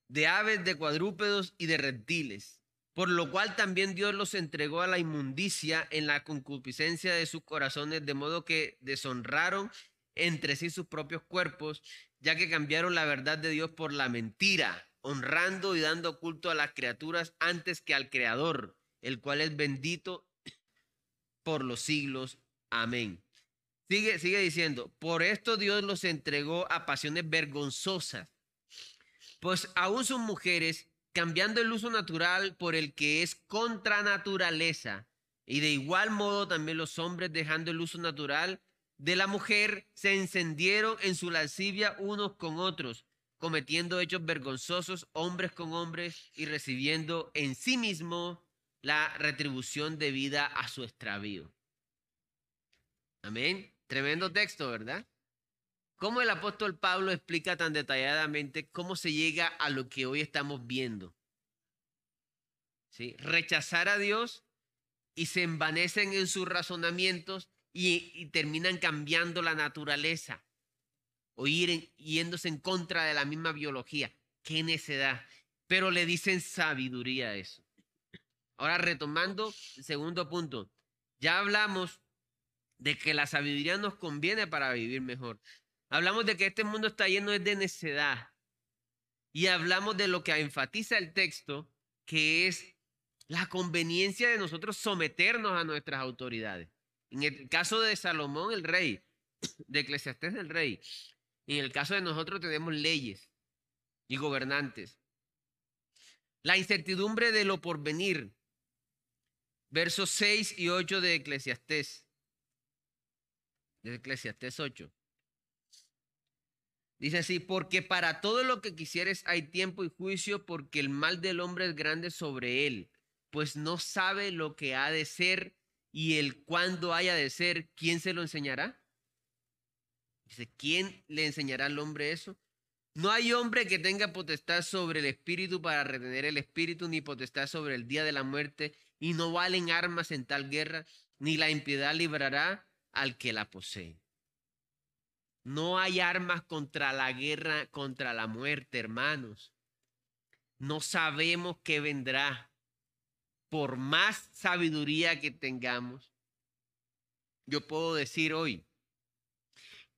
De aves, de cuadrúpedos y de reptiles por lo cual también Dios los entregó a la inmundicia en la concupiscencia de sus corazones, de modo que deshonraron entre sí sus propios cuerpos, ya que cambiaron la verdad de Dios por la mentira, honrando y dando culto a las criaturas antes que al Creador, el cual es bendito por los siglos. Amén. Sigue, sigue diciendo, por esto Dios los entregó a pasiones vergonzosas, pues aún sus mujeres cambiando el uso natural por el que es contra naturaleza. Y de igual modo también los hombres dejando el uso natural de la mujer se encendieron en su lascivia unos con otros, cometiendo hechos vergonzosos hombres con hombres y recibiendo en sí mismo la retribución debida a su extravío. Amén. Tremendo texto, ¿verdad? ¿Cómo el apóstol Pablo explica tan detalladamente cómo se llega a lo que hoy estamos viendo? ¿Sí? Rechazar a Dios y se envanecen en sus razonamientos y, terminan cambiando la naturaleza o ir yéndose en contra de la misma biología. Qué necedad. Pero le dicen sabiduría a eso. Ahora retomando el segundo punto. Ya hablamos de que la sabiduría nos conviene para vivir mejor. Hablamos de que este mundo está lleno de necedad. Y hablamos de lo que enfatiza el texto, que es la conveniencia de nosotros someternos a nuestras autoridades. En el caso de Salomón, el rey, de Eclesiastés, el rey. En el caso de nosotros tenemos leyes y gobernantes. La incertidumbre de lo porvenir. Versos 6 y 8 de Eclesiastés. De Eclesiastés 8. Dice así, porque para todo lo que quisieres hay tiempo y juicio, porque el mal del hombre es grande sobre él, pues no sabe lo que ha de ser y el cuándo haya de ser, ¿quién se lo enseñará? Dice, ¿quién le enseñará al hombre eso? No hay hombre que tenga potestad sobre el espíritu para retener el espíritu, ni potestad sobre el día de la muerte, y no valen armas en tal guerra, ni la impiedad librará al que la posee. No hay armas contra la guerra, contra la muerte, hermanos. No sabemos qué vendrá. Por más sabiduría que tengamos, yo puedo decir hoy,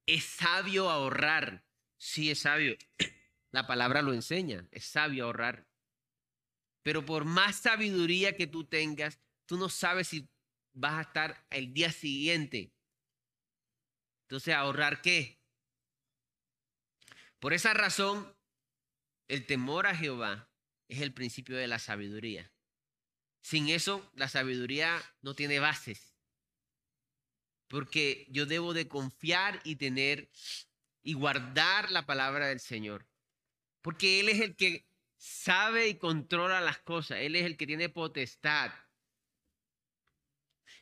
es sabio ahorrar. Sí, es sabio. La palabra lo enseña, es sabio ahorrar. Pero por más sabiduría que tú tengas, tú no sabes si vas a estar el día siguiente. Entonces, ¿ahorrar qué? Por esa razón, el temor a Jehová es el principio de la sabiduría. Sin eso, la sabiduría no tiene bases. Porque yo debo de confiar y tener y guardar la palabra del Señor. Porque Él es el que sabe y controla las cosas. Él es el que tiene potestad.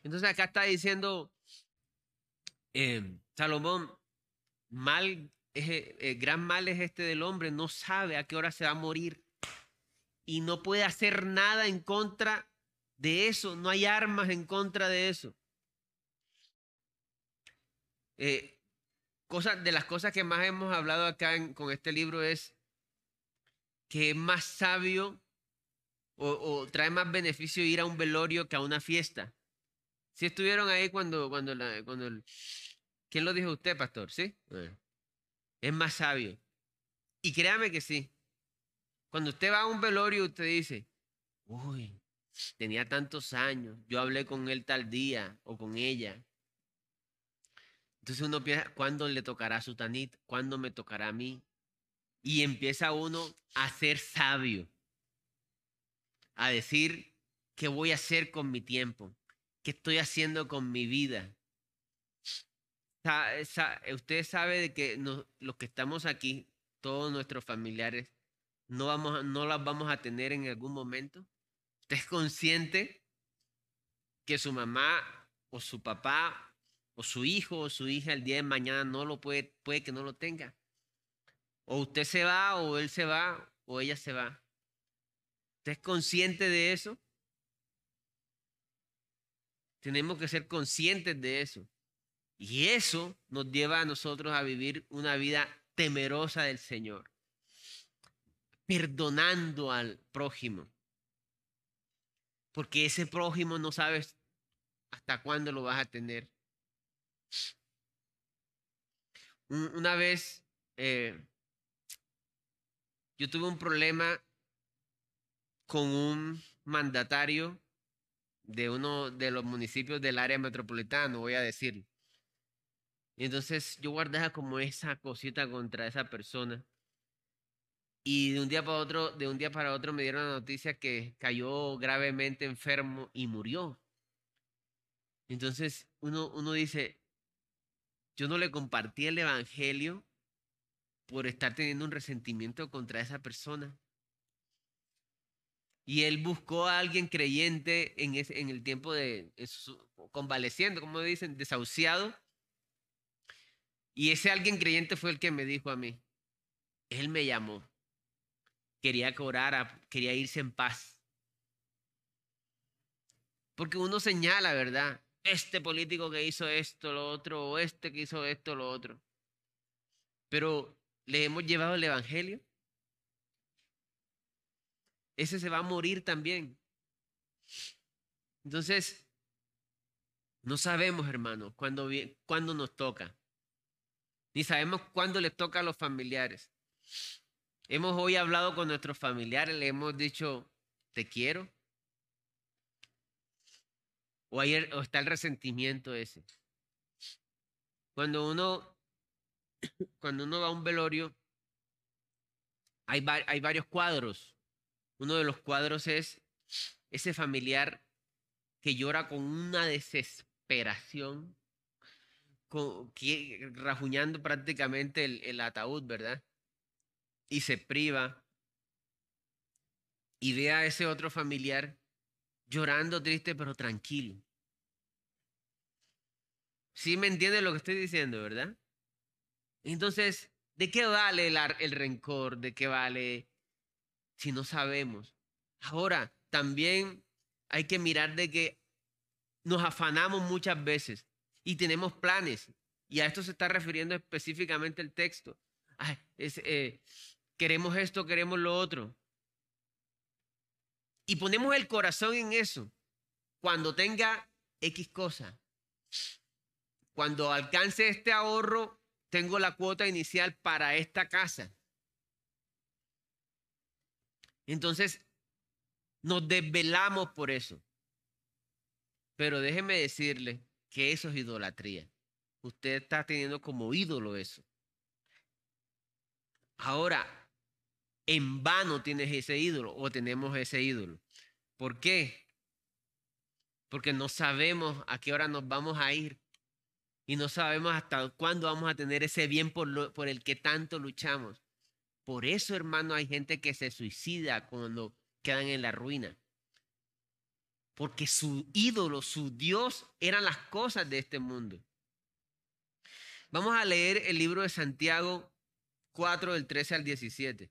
Entonces acá está diciendo eh, Salomón, mal eh, gran mal es este del hombre, no sabe a qué hora se va a morir y no puede hacer nada en contra de eso, no hay armas en contra de eso. Eh, de las cosas que más hemos hablado acá con este libro es que es más sabio o, trae más beneficio ir a un velorio que a una fiesta. Si estuvieron ahí cuando, cuando, cuando el... ¿Quién lo dijo usted, pastor? ¿Sí? Es más sabio. Y créame que sí. Cuando usted va a un velorio, usted dice, uy, tenía tantos años, yo hablé con él tal día o con ella. Entonces uno piensa, ¿cuándo le tocará a su tanit? ¿Cuándo me tocará a mí? Y empieza uno a ser sabio, a decir, ¿qué voy a hacer con mi tiempo? ¿Qué estoy haciendo con mi vida? Usted sabe de que los que estamos aquí, todos nuestros familiares, no, vamos, no las vamos a tener en algún momento. ¿Usted es consciente que su mamá o su papá o su hijo o su hija el día de mañana no lo puede, puede que no lo tenga. O usted se va, o él se va, o ella se va. ¿Usted es consciente de eso? Tenemos que ser conscientes de eso. Y eso nos lleva a nosotros a vivir una vida temerosa del Señor, perdonando al prójimo. Porque ese prójimo no sabes hasta cuándo lo vas a tener. Una vez eh, yo tuve un problema con un mandatario de uno de los municipios del área metropolitana, voy a decir. Y entonces yo guardaba como esa cosita contra esa persona. Y de un día para otro, de un día para otro me dieron la noticia que cayó gravemente enfermo y murió. Entonces uno, uno dice, yo no le compartí el Evangelio por estar teniendo un resentimiento contra esa persona. Y él buscó a alguien creyente en, en el tiempo de convaleciendo, como dicen, desahuciado. Y ese alguien creyente fue el que me dijo a mí. Él me llamó. Quería que quería irse en paz. Porque uno señala, ¿verdad? Este político que hizo esto, lo otro, o este que hizo esto, lo otro. Pero le hemos llevado el Evangelio. Ese se va a morir también. Entonces, no sabemos, hermano, cuándo, cuándo nos toca. Ni sabemos cuándo les toca a los familiares. Hemos hoy hablado con nuestros familiares, le hemos dicho, te quiero, o, o está el resentimiento ese. Cuando uno, cuando uno va a un velorio, hay, hay varios cuadros. Uno de los cuadros es ese familiar que llora con una desesperación, con, rajuñando prácticamente el, el ataúd, ¿verdad? Y se priva. Y ve a ese otro familiar llorando triste pero tranquilo. ¿Sí me entiende lo que estoy diciendo, verdad? Entonces, ¿de qué vale el, el rencor? ¿De qué vale si no sabemos? Ahora, también hay que mirar de que nos afanamos muchas veces y tenemos planes. Y a esto se está refiriendo específicamente el texto. Eh, queremos esto, queremos lo otro y ponemos el corazón en eso, cuando tenga X cosa, cuando alcance este ahorro, tengo la cuota inicial para esta casa. Entonces, nos desvelamos por eso. Pero déjeme decirle que eso es idolatría. Usted está teniendo como ídolo eso. Ahora, en vano tienes ese ídolo o tenemos ese ídolo. ¿Por qué? Porque no sabemos a qué hora nos vamos a ir y no sabemos hasta cuándo vamos a tener ese bien por, el que tanto luchamos. Por eso, hermano, hay gente que se suicida cuando quedan en la ruina. Porque su ídolo, su Dios, eran las cosas de este mundo. Vamos a leer el libro de Santiago 4, del 13 al 17.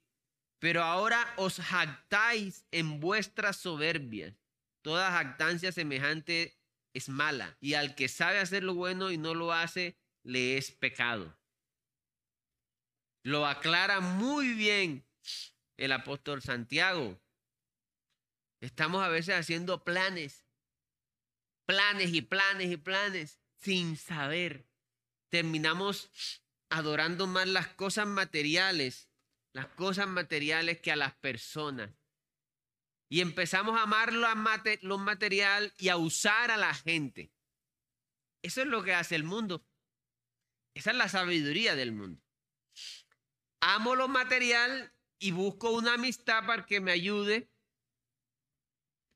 Pero ahora os jactáis en vuestra soberbia. Toda jactancia semejante es mala. Y al que sabe hacer lo bueno y no lo hace, le es pecado. Lo aclara muy bien el apóstol Santiago. Estamos a veces haciendo planes, planes y planes y planes sin saber. Terminamos adorando más las cosas materiales, las cosas materiales que a las personas. Y empezamos a amar lo material y a usar a la gente. Eso es lo que hace el mundo. Esa es la sabiduría del mundo. Amo lo material y busco una amistad para que me ayude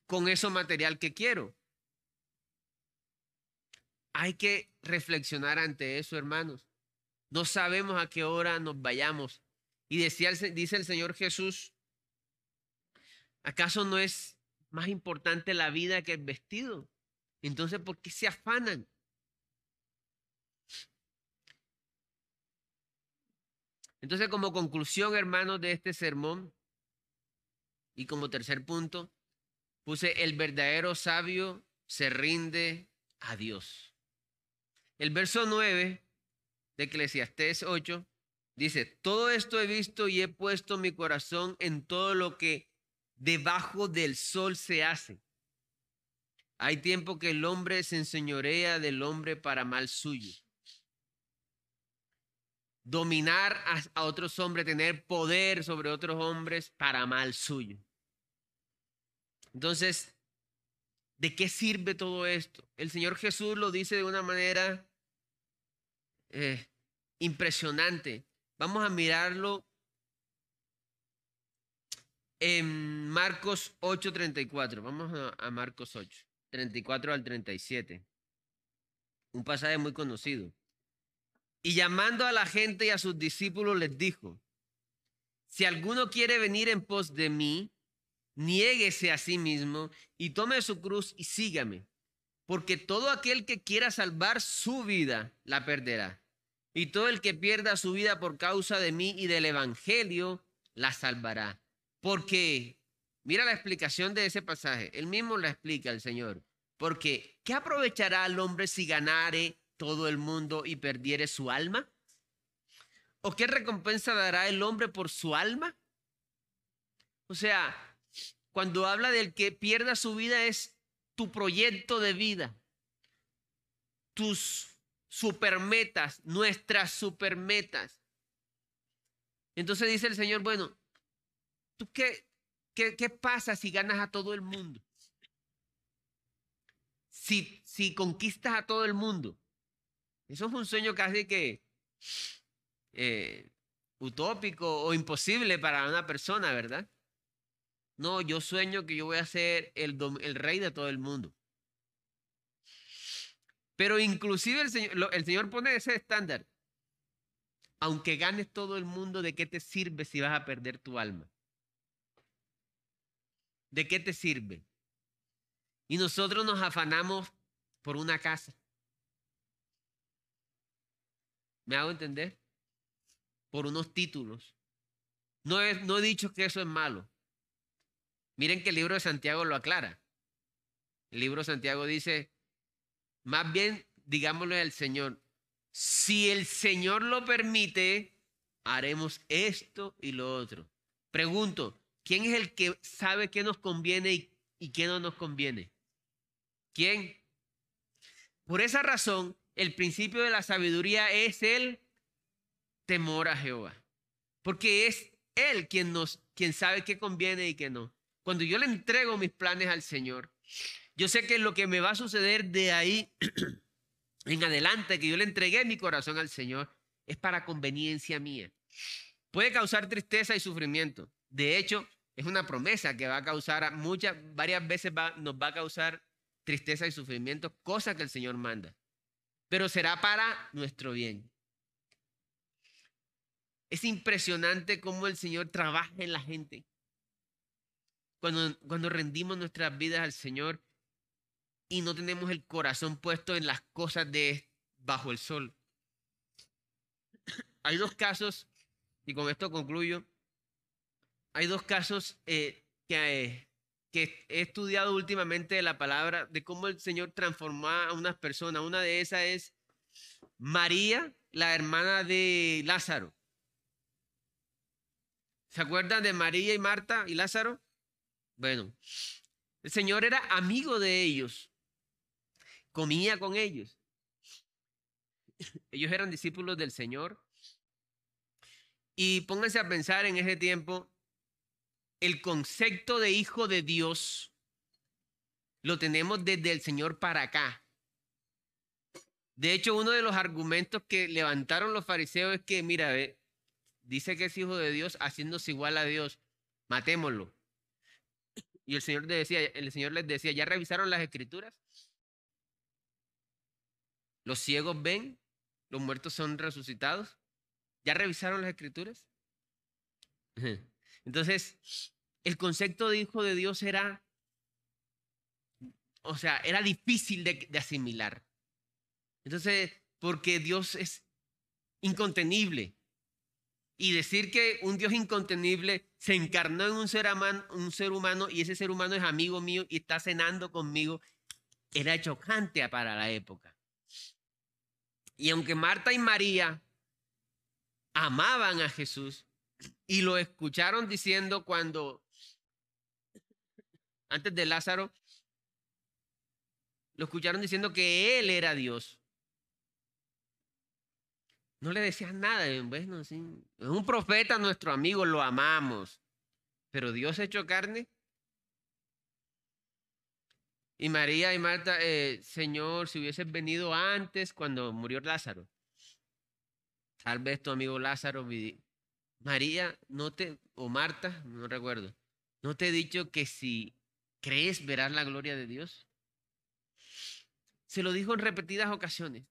con eso material que quiero. Hay que reflexionar ante eso, hermanos. No sabemos a qué hora nos vayamos. Y decía, dice el Señor Jesús, ¿acaso no es más importante la vida que el vestido? Entonces, ¿por qué se afanan? Entonces, como conclusión, hermanos, de este sermón, y como tercer punto, puse el verdadero sabio se rinde a Dios. El verso 9 de Eclesiastés 8 dice, todo esto he visto y he puesto mi corazón en todo lo que debajo del sol se hace. Hay tiempo que el hombre se enseñorea del hombre para mal suyo. Dominar a, otros hombres, tener poder sobre otros hombres para mal suyo. Entonces, ¿de qué sirve todo esto? El Señor Jesús lo dice de una manera eh, impresionante. Vamos a mirarlo en Marcos 8:34. Vamos a, Marcos 8, 34 al 37. Un pasaje muy conocido. Y llamando a la gente y a sus discípulos les dijo, si alguno quiere venir en pos de mí, niéguese a sí mismo y tome su cruz y sígame, porque todo aquel que quiera salvar su vida la perderá y todo el que pierda su vida por causa de mí y del Evangelio, la salvará. Porque, mira la explicación de ese pasaje, él mismo la explica el Señor. Porque, ¿qué aprovechará al hombre si ganare todo el mundo y perdiere su alma? ¿O qué recompensa dará el hombre por su alma? O sea, cuando habla del que pierda su vida es tu proyecto de vida, tus supermetas, nuestras supermetas. Entonces dice el Señor, bueno, ¿tú qué, pasa si ganas a todo el mundo? Si, si conquistas a todo el mundo. Eso es un sueño casi que eh, utópico o imposible para una persona, ¿verdad? No, yo sueño que yo voy a ser el, el rey de todo el mundo. Pero inclusive el Señor, el Señor pone ese estándar. Aunque ganes todo el mundo, ¿de qué te sirve si vas a perder tu alma? ¿De qué te sirve? Y nosotros nos afanamos por una casa. ¿Me hago entender? Por unos títulos. No he, no he dicho que eso es malo. Miren que el libro de Santiago lo aclara. El libro de Santiago dice, más bien, digámosle al Señor, si el Señor lo permite, haremos esto y lo otro. Pregunto, ¿quién es el que sabe qué nos conviene y, y qué no nos conviene? ¿Quién? Por esa razón, el principio de la sabiduría es el temor a Jehová. Porque es Él quien nos, quien sabe qué conviene y qué no. Cuando yo le entrego mis planes al Señor, yo sé que lo que me va a suceder de ahí en adelante, que yo le entregué mi corazón al Señor, es para conveniencia mía. Puede causar tristeza y sufrimiento. De hecho, es una promesa que va a causar muchas, varias veces nos va a causar tristeza y sufrimiento, cosa que el Señor manda. Pero será para nuestro bien. Es impresionante cómo el Señor trabaja en la gente. Cuando, cuando rendimos nuestras vidas al Señor y no tenemos el corazón puesto en las cosas de bajo el sol. Hay dos casos, y con esto concluyo, hay dos casos eh, que, eh, que he estudiado últimamente de la palabra, de cómo el Señor transformó a unas personas. Una de esas es María, la hermana de Lázaro. ¿Se acuerdan de María y Marta y Lázaro? Bueno, el Señor era amigo de ellos, comía con ellos. Ellos eran discípulos del Señor. Y pónganse a pensar en ese tiempo, el concepto de hijo de Dios lo tenemos desde el Señor para acá. De hecho, uno de los argumentos que levantaron los fariseos es que, mira, dice que es hijo de Dios haciéndose igual a Dios, matémoslo. Y el Señor, decía, el Señor les decía, ¿ya revisaron las escrituras? Los ciegos ven, los muertos son resucitados. ¿Ya revisaron las escrituras? Entonces, el concepto de hijo de Dios era, o sea, era difícil de, asimilar. Entonces, porque Dios es incontenible. Y decir que un Dios incontenible se encarnó en un ser, un ser humano y ese ser humano es amigo mío y está cenando conmigo, era chocante para la época. Y aunque Marta y María amaban a Jesús y lo escucharon diciendo cuando, antes de Lázaro, lo escucharon diciendo que Él era Dios. No le decían nada, bueno, es un profeta nuestro amigo, lo amamos, pero Dios hecho carne y María y Marta, eh, Señor, si hubieses venido antes cuando murió Lázaro, tal vez tu amigo Lázaro, María, no te, o Marta, no recuerdo, no te he dicho que si crees verás la gloria de Dios. Se lo dijo en repetidas ocasiones.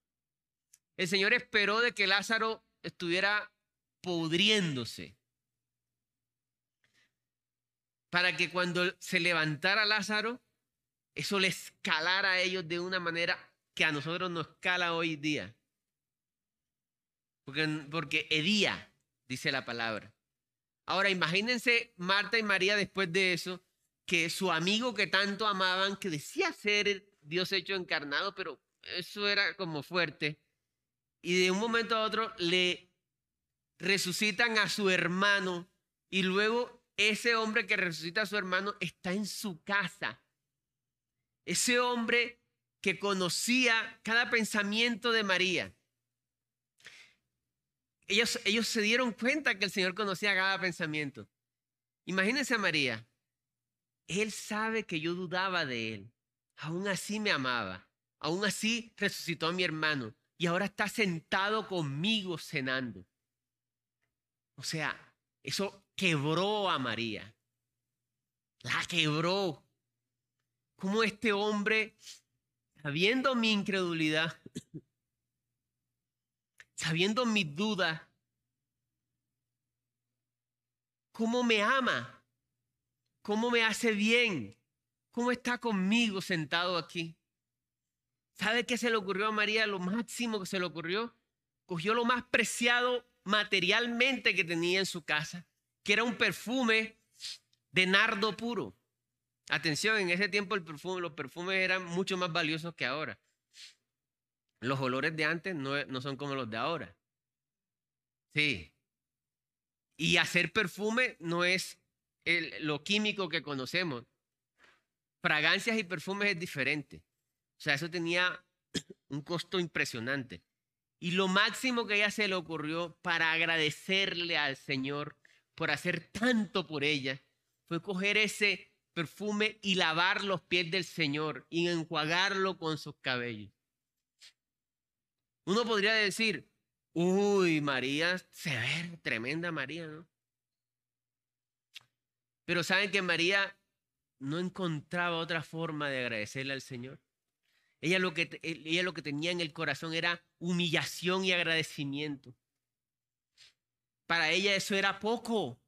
El Señor esperó de que Lázaro estuviera pudriéndose para que cuando se levantara Lázaro, eso le escalara a ellos de una manera que a nosotros nos escala hoy día. Porque, porque dice la palabra. Ahora imagínense Marta y María después de eso, que su amigo que tanto amaban, que decía ser Dios hecho encarnado, pero eso era como fuerte. Y de un momento a otro le resucitan a su hermano y luego ese hombre que resucita a su hermano está en su casa ese hombre que conocía cada pensamiento de María. Ellos, ellos se dieron cuenta que el Señor conocía cada pensamiento. Imagínense a María. Él sabe que yo dudaba de él. Aún así me amaba. Aún así resucitó a mi hermano. Y ahora está sentado conmigo cenando. O sea, eso quebró a María. La quebró cómo este hombre, sabiendo mi incredulidad, sabiendo mis dudas, cómo me ama, cómo me hace bien, cómo está conmigo sentado aquí. ¿Sabe qué se le ocurrió a María? Lo máximo que se le ocurrió. Cogió lo más preciado materialmente que tenía en su casa, que era un perfume de nardo puro. Atención, en ese tiempo el los perfumes eran mucho más valiosos que ahora. Los olores de antes no, no son como los de ahora. Sí. Y hacer perfume no es lo químico que conocemos. Fragancias y perfumes es diferente. O sea, eso tenía un costo impresionante. Y lo máximo que ella se le ocurrió para agradecerle al Señor por hacer tanto por ella fue coger ese perfume y lavar los pies del Señor y enjuagarlo con sus cabellos. Uno podría decir, uy, María, se ve tremenda María, ¿no? Pero saben que María no encontraba otra forma de agradecerle al Señor. Ella lo, que, ella lo que tenía en el corazón era humillación y agradecimiento. Para ella eso era poco.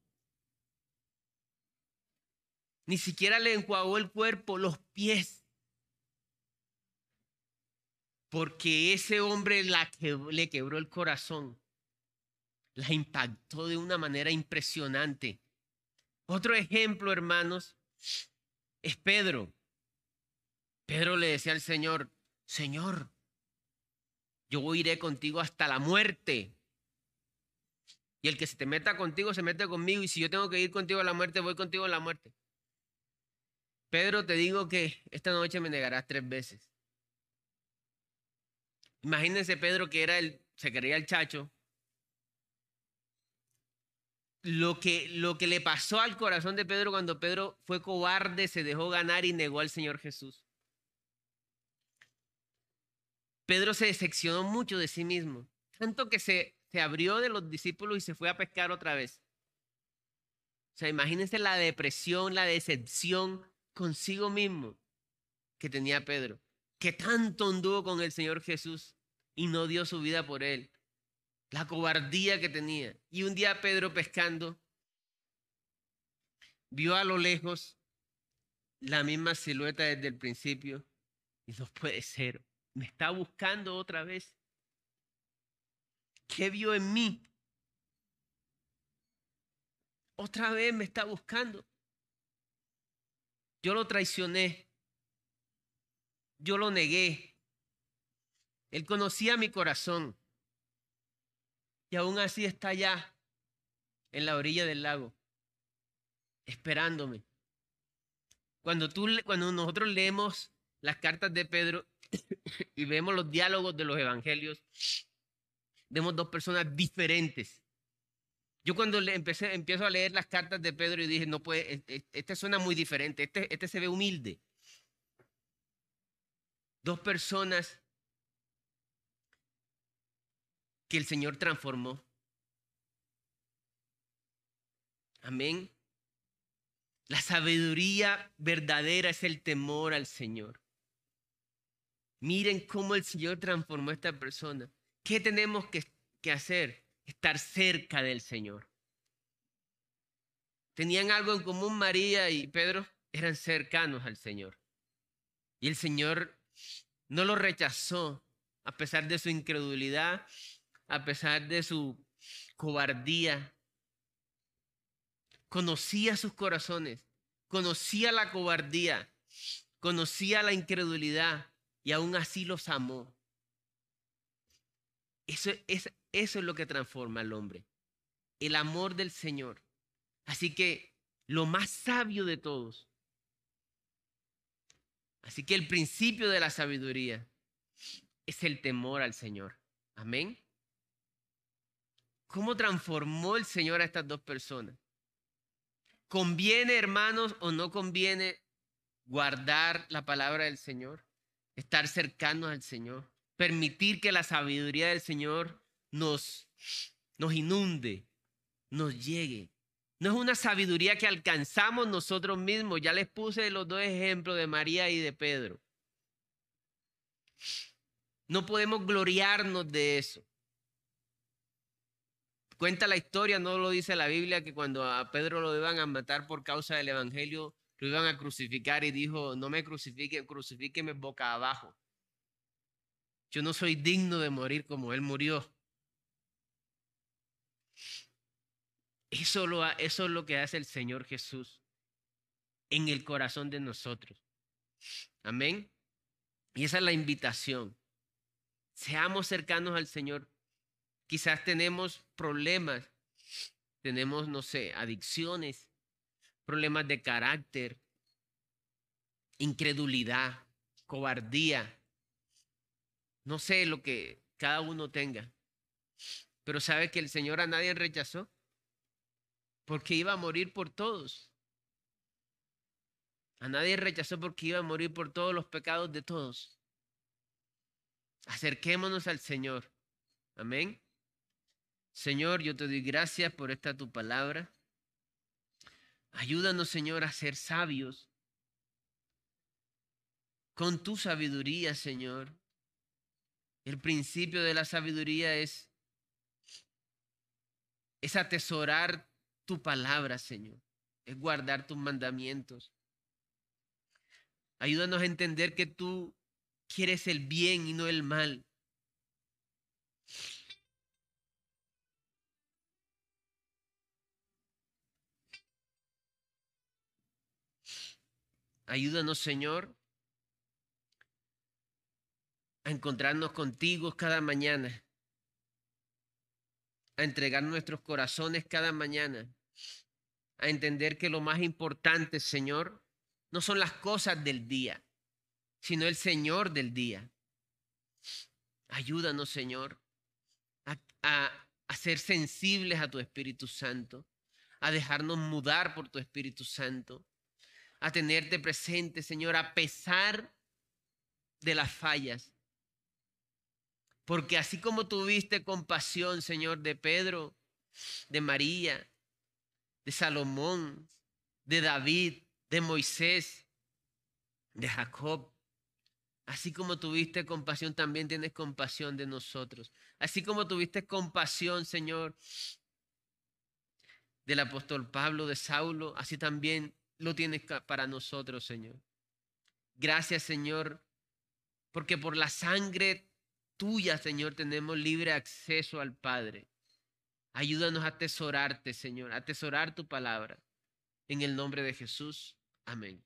Ni siquiera le enjuagó el cuerpo, los pies. Porque ese hombre la que, le quebró el corazón. La impactó de una manera impresionante. Otro ejemplo, hermanos, es Pedro. Pedro le decía al Señor, Señor, yo iré contigo hasta la muerte. Y el que se te meta contigo, se mete conmigo. Y si yo tengo que ir contigo a la muerte, voy contigo a la muerte. Pedro, te digo que esta noche me negarás tres veces. Imagínense Pedro que era el, se creía el chacho. Lo que, lo que le pasó al corazón de Pedro cuando Pedro fue cobarde, se dejó ganar y negó al Señor Jesús. Pedro se decepcionó mucho de sí mismo, tanto que se, se abrió de los discípulos y se fue a pescar otra vez. O sea, imagínense la depresión, la decepción consigo mismo que tenía Pedro, que tanto anduvo con el Señor Jesús y no dio su vida por él. La cobardía que tenía. Y un día Pedro pescando, vio a lo lejos la misma silueta desde el principio y no puede ser me está buscando otra vez. ¿Qué vio en mí? Otra vez me está buscando. Yo lo traicioné. Yo lo negué. Él conocía mi corazón. Y aún así está allá, en la orilla del lago, esperándome. Cuando, tú, cuando nosotros leemos las cartas de Pedro, y vemos los diálogos de los evangelios, vemos dos personas diferentes. Yo cuando le empecé, empiezo a leer las cartas de Pedro y dije, no puede, este suena muy diferente, este, este se ve humilde. Dos personas que el Señor transformó. Amén. La sabiduría verdadera es el temor al Señor. Miren cómo el Señor transformó a esta persona. ¿Qué tenemos que, hacer? Estar cerca del Señor. Tenían algo en común María y Pedro, eran cercanos al Señor. Y el Señor no lo rechazó a pesar de su incredulidad, a pesar de su cobardía. Conocía sus corazones, conocía la cobardía, conocía la incredulidad, y aún así los amó. Eso es, eso es lo que transforma al hombre, el amor del Señor. Así que lo más sabio de todos. Así que el principio de la sabiduría es el temor al Señor. Amén. ¿Cómo transformó el Señor a estas dos personas? ¿Conviene, hermanos, o no conviene guardar la palabra del Señor? estar cercanos al Señor, permitir que la sabiduría del Señor nos, nos inunde, nos llegue. No es una sabiduría que alcanzamos nosotros mismos. Ya les puse los dos ejemplos de María y de Pedro. No podemos gloriarnos de eso. Cuenta la historia, no lo dice la Biblia, que cuando a Pedro lo iban a matar por causa del Evangelio, lo iban a crucificar y dijo, no me crucifique, crucifíqueme boca abajo. Yo no soy digno de morir como Él murió. Eso, lo, es lo que hace el Señor Jesús en el corazón de nosotros. Amén. Y esa es la invitación. Seamos cercanos al Señor. Quizás tenemos problemas, tenemos, no sé, adicciones, problemas de carácter, incredulidad, cobardía. No sé lo que cada uno tenga. Pero sabe que el Señor a nadie rechazó porque iba a morir por todos. A nadie rechazó porque iba a morir por todos los pecados de todos. Acerquémonos al Señor. Amén. Señor, yo te doy gracias por esta tu palabra. Ayúdanos, Señor, a ser sabios, con tu sabiduría, Señor. El principio de la sabiduría es, es atesorar tu palabra, Señor. Es guardar tus mandamientos. Ayúdanos a entender que tú quieres el bien y no el mal. Ayúdanos, Señor, a encontrarnos contigo cada mañana, a entregar nuestros corazones cada mañana, a entender que lo más importante, Señor, no son las cosas del día, sino el Señor del día. Ayúdanos, Señor, a, a, ser sensibles a tu Espíritu Santo, a dejarnos mudar por tu Espíritu Santo, a tenerte presente, Señor, a pesar de las fallas. Porque así como tuviste compasión, Señor, de Pedro, de María, de Salomón, de David, de Moisés, de Jacob, así como tuviste compasión, también tienes compasión de nosotros. Así como tuviste compasión, Señor, del apóstol Pablo, de Saulo, así también lo tienes para nosotros, Señor. Gracias, Señor, porque por la sangre tuya, Señor, tenemos libre acceso al Padre. Ayúdanos a atesorarte, Señor, a atesorar tu palabra. En el nombre de Jesús. Amén.